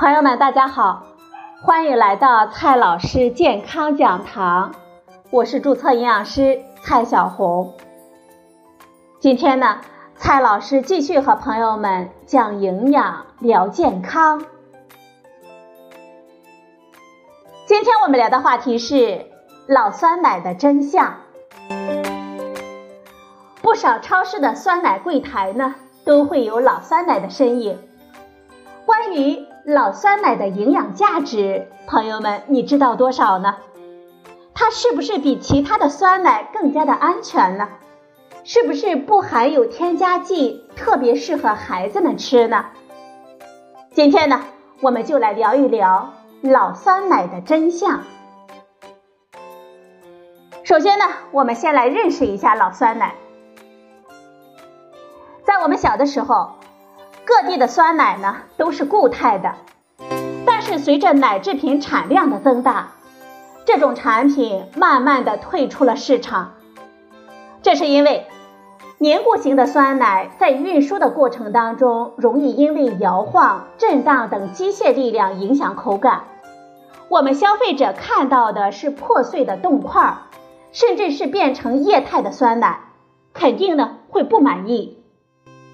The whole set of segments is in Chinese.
朋友们，大家好，欢迎来到蔡老师健康讲堂，我是注册营养师蔡小红。今天呢，蔡老师继续和朋友们讲营养、聊健康。今天我们聊的话题是老酸奶的真相。不少超市的酸奶柜台呢，都会有老酸奶的身影。关于老酸奶的营养价值，朋友们，你知道多少呢？它是不是比其他的酸奶更加的安全呢？是不是不含有添加剂，特别适合孩子们吃呢？今天呢，我们就来聊一聊老酸奶的真相。首先呢，我们先来认识一下老酸奶。在我们小的时候，各地的酸奶呢都是固态的，但是随着奶制品产量的增大，这种产品慢慢的退出了市场。这是因为凝固型的酸奶在运输的过程当中，容易因为摇晃、震荡等机械力量影响口感，我们消费者看到的是破碎的冻块，甚至是变成液态的酸奶，肯定呢会不满意。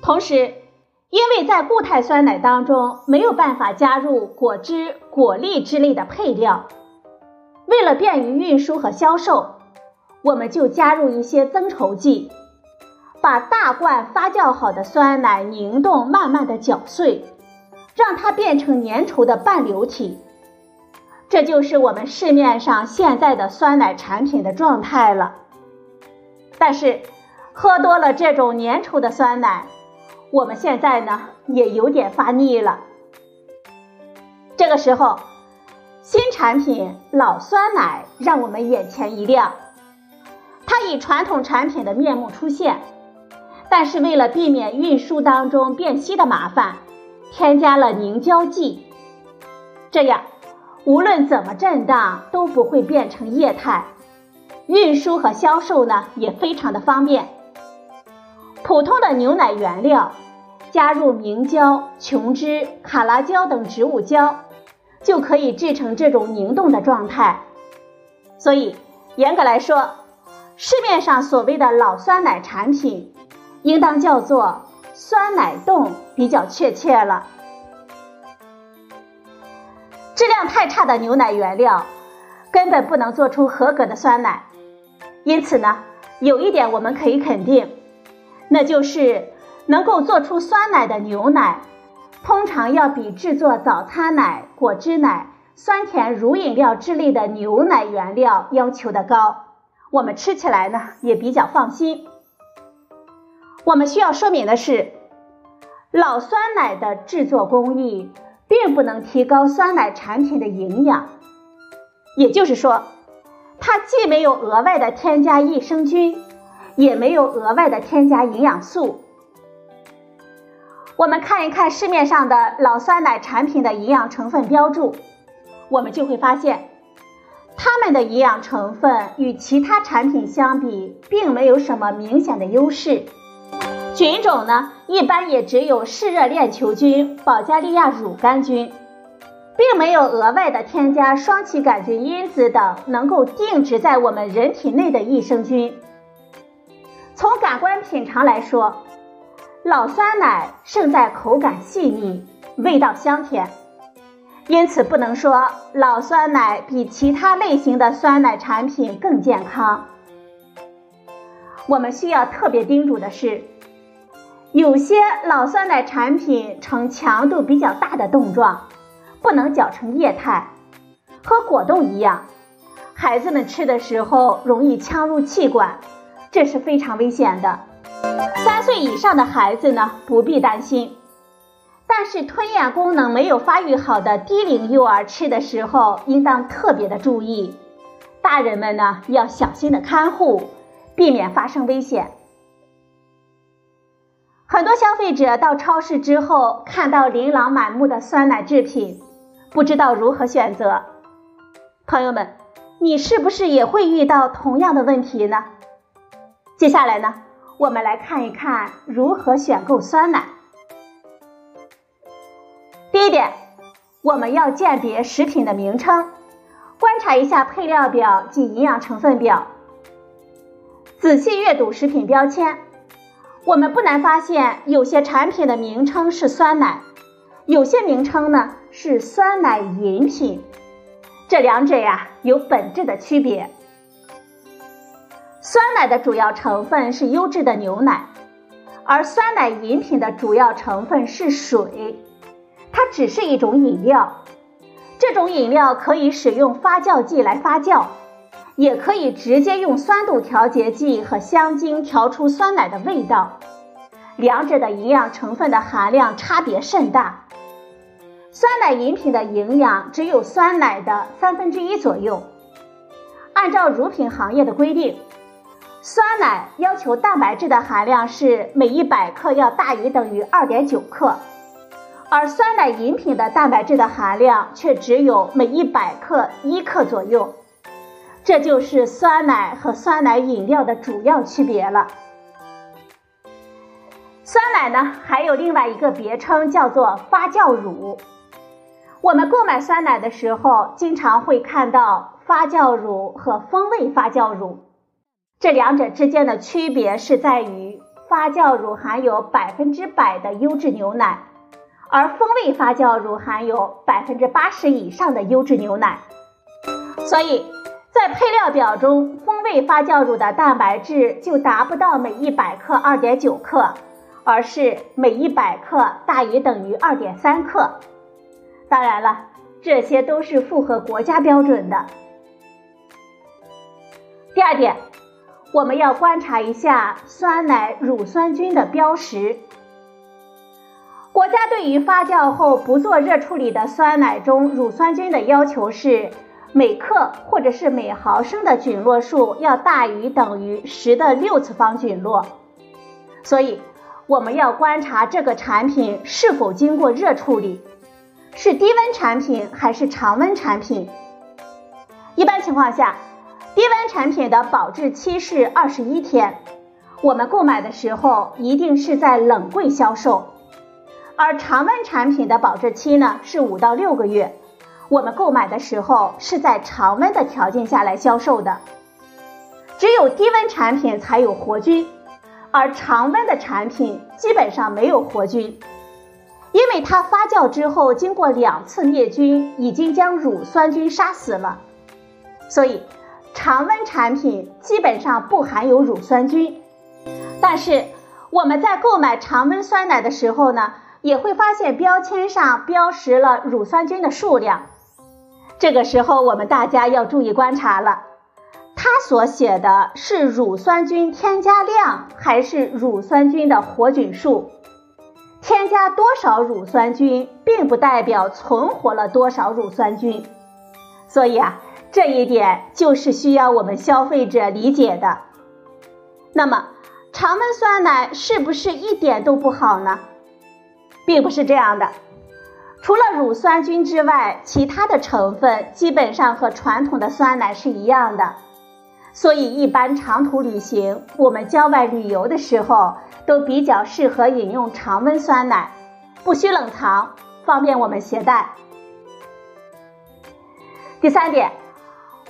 同时，因为在固态酸奶当中没有办法加入果汁、果粒之类的配料，为了便于运输和销售，我们就加入一些增稠剂，把大罐发酵好的酸奶凝冻，慢慢的搅碎，让它变成粘稠的半流体。这就是我们市面上现在的酸奶产品的状态了。但是，喝多了这种粘稠的酸奶。我们现在呢也有点发腻了。这个时候，新产品老酸奶让我们眼前一亮。它以传统产品的面目出现，但是为了避免运输当中变稀的麻烦，添加了凝胶剂，这样无论怎么震荡都不会变成液态，运输和销售呢也非常的方便。普通的牛奶原料。加入明胶、琼脂、卡拉胶等植物胶，就可以制成这种凝冻的状态。所以，严格来说，市面上所谓的老酸奶产品，应当叫做酸奶冻比较确切了。质量太差的牛奶原料，根本不能做出合格的酸奶。因此呢，有一点我们可以肯定，那就是。能够做出酸奶的牛奶，通常要比制作早餐奶、果汁奶、酸甜乳饮料之类的牛奶原料要求的高，我们吃起来呢也比较放心。我们需要说明的是，老酸奶的制作工艺并不能提高酸奶产品的营养，也就是说，它既没有额外的添加益生菌，也没有额外的添加营养素。我们看一看市面上的老酸奶产品的营养成分标注，我们就会发现，它们的营养成分与其他产品相比，并没有什么明显的优势。菌种呢，一般也只有嗜热链球菌、保加利亚乳杆菌，并没有额外的添加双歧杆菌因子等能够定植在我们人体内的益生菌。从感官品尝来说，老酸奶胜在口感细腻，味道香甜，因此不能说老酸奶比其他类型的酸奶产品更健康。我们需要特别叮嘱的是，有些老酸奶产品呈强度比较大的冻状，不能搅成液态，和果冻一样，孩子们吃的时候容易呛入气管，这是非常危险的。岁以上的孩子呢，不必担心，但是吞咽功能没有发育好的低龄幼儿吃的时候，应当特别的注意。大人们呢，要小心的看护，避免发生危险。很多消费者到超市之后，看到琳琅满目的酸奶制品，不知道如何选择。朋友们，你是不是也会遇到同样的问题呢？接下来呢？我们来看一看如何选购酸奶。第一点，我们要鉴别食品的名称，观察一下配料表及营养成分表，仔细阅读食品标签。我们不难发现，有些产品的名称是酸奶，有些名称呢是酸奶饮品，这两者呀有本质的区别。酸奶的主要成分是优质的牛奶，而酸奶饮品的主要成分是水。它只是一种饮料，这种饮料可以使用发酵剂来发酵，也可以直接用酸度调节剂和香精调出酸奶的味道，两者的营养成分的含量差别甚大。酸奶饮品的营养只有酸奶的三分之一左右。按照乳品行业的规定，酸奶要求蛋白质的含量是每一百克要大于等于二点九克。而酸奶饮品的蛋白质的含量却只有每一百克一克左右，这就是酸奶和酸奶饮料的主要区别了。酸奶呢，还有另外一个别称叫做发酵乳。我们购买酸奶的时候，经常会看到发酵乳和风味发酵乳，这两者之间的区别是在于发酵乳含有百分之百的优质牛奶。而风味发酵乳含有百分之八十以上的优质牛奶，所以在配料表中，风味发酵乳的蛋白质就达不到每一百克二点九克，而是每一百克大于等于二点三克。当然了，这些都是符合国家标准的。第二点，我们要观察一下酸奶乳酸菌的标识。国家对于发酵后不做热处理的酸奶中乳酸菌的要求是每克或者是每毫升的菌落数要大于等于十的六次方菌落，所以我们要观察这个产品是否经过热处理，是低温产品还是常温产品。一般情况下，低温产品的保质期是二十一天，我们购买的时候一定是在冷柜销售。而常温产品的保质期呢是五到六个月，我们购买的时候是在常温的条件下来销售的。只有低温产品才有活菌，而常温的产品基本上没有活菌，因为它发酵之后经过两次灭菌，已经将乳酸菌杀死了，所以常温产品基本上不含有乳酸菌。但是我们在购买常温酸奶的时候呢？也会发现标签上标识了乳酸菌的数量，这个时候我们大家要注意观察了，它所写的是乳酸菌添加量还是乳酸菌的活菌数？添加多少乳酸菌，并不代表存活了多少乳酸菌，所以啊，这一点就是需要我们消费者理解的。那么，常温酸奶是不是一点都不好呢？并不是这样的，除了乳酸菌之外，其他的成分基本上和传统的酸奶是一样的。所以，一般长途旅行，我们郊外旅游的时候，都比较适合饮用常温酸奶，不需冷藏，方便我们携带。第三点，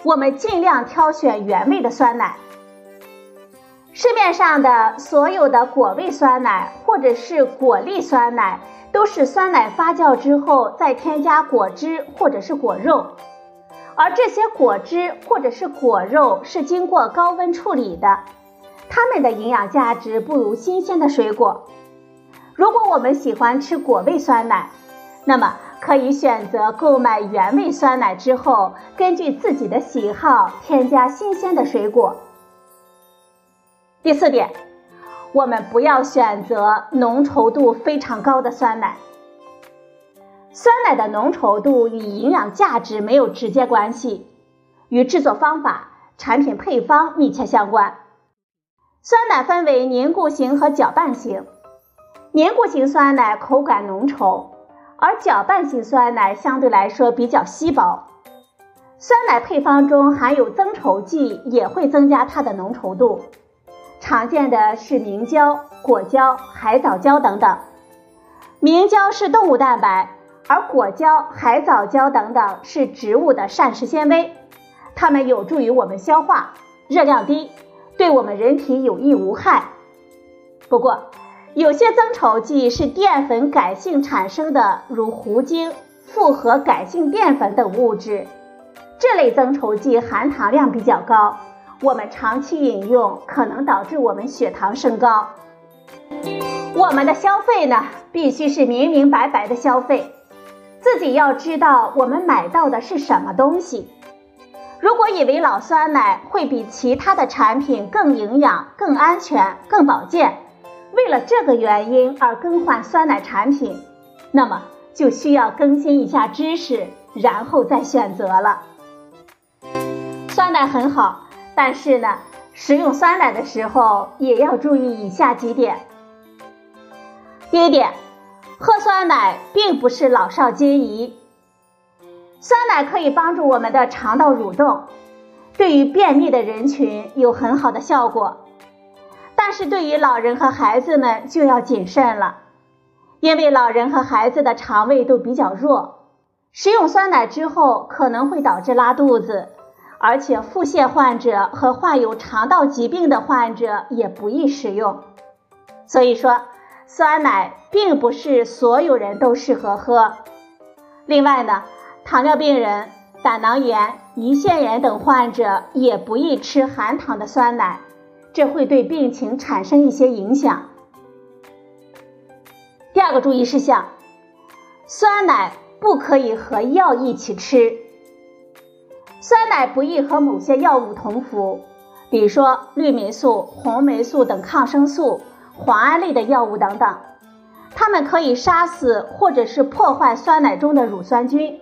我们尽量挑选原味的酸奶。市面上的所有的果味酸奶或者是果粒酸奶，都是酸奶发酵之后再添加果汁或者是果肉，而这些果汁或者是果肉是经过高温处理的，它们的营养价值不如新鲜的水果。如果我们喜欢吃果味酸奶，那么可以选择购买原味酸奶之后，根据自己的喜好添加新鲜的水果。第四点，我们不要选择浓稠度非常高的酸奶。酸奶的浓稠度与营养价值没有直接关系，与制作方法、产品配方密切相关。酸奶分为凝固型和搅拌型，凝固型酸奶口感浓稠，而搅拌型酸奶相对来说比较稀薄。酸奶配方中含有增稠剂，也会增加它的浓稠度。常见的是明胶、果胶、海藻胶等等。明胶是动物蛋白，而果胶、海藻胶等等是植物的膳食纤维，它们有助于我们消化，热量低，对我们人体有益无害。不过，有些增稠剂是淀粉改性产生的，如糊精、复合改性淀粉等物质，这类增稠剂含糖量比较高，我们长期饮用可能导致我们血糖升高。我们的消费呢，必须是明明白白的消费，自己要知道我们买到的是什么东西。如果以为老酸奶会比其他的产品更营养、更安全、更保健，为了这个原因而更换酸奶产品，那么就需要更新一下知识，然后再选择了。酸奶很好，但是呢，食用酸奶的时候也要注意以下几点。第一点，喝酸奶并不是老少皆宜。酸奶可以帮助我们的肠道蠕动，对于便秘的人群有很好的效果。但是对于老人和孩子们就要谨慎了，因为老人和孩子的肠胃都比较弱，食用酸奶之后可能会导致拉肚子，而且腹泻患者和患有肠道疾病的患者也不宜食用。所以说。酸奶并不是所有人都适合喝。另外呢，糖尿病人、胆囊炎、胰腺炎等患者也不宜吃含糖的酸奶，这会对病情产生一些影响。第二个注意事项，酸奶不可以和药一起吃。酸奶不宜和某些药物同服，比如说氯霉素、红霉素等抗生素。磺胺类的药物等等，它们可以杀死或者是破坏酸奶中的乳酸菌。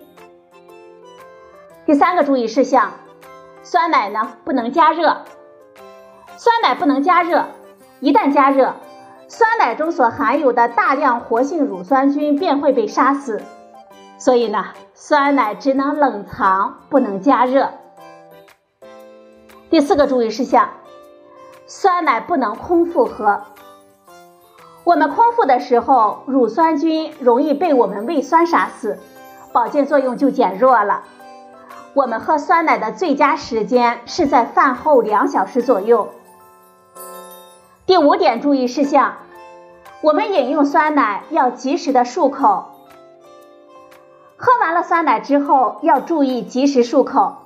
第三个注意事项，酸奶呢不能加热，酸奶不能加热，一旦加热，酸奶中所含有的大量活性乳酸菌便会被杀死。所以呢，酸奶只能冷藏，不能加热。第四个注意事项，酸奶不能空腹喝。我们空腹的时候，乳酸菌容易被我们胃酸杀死，保健作用就减弱了。我们喝酸奶的最佳时间是在饭后两小时左右。第五点注意事项：我们饮用酸奶要及时的漱口。喝完了酸奶之后，要注意及时漱口，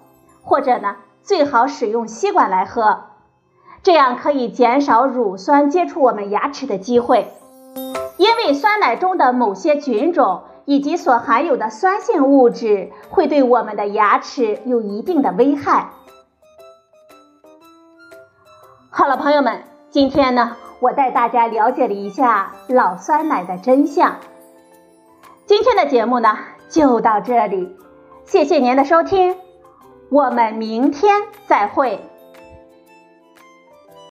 或者呢，最好使用吸管来喝。这样可以减少乳酸接触我们牙齿的机会，因为酸奶中的某些菌种以及所含有的酸性物质会对我们的牙齿有一定的危害。好了，朋友们，今天呢，我带大家了解了一下老酸奶的真相。今天的节目呢，就到这里，谢谢您的收听，我们明天再会。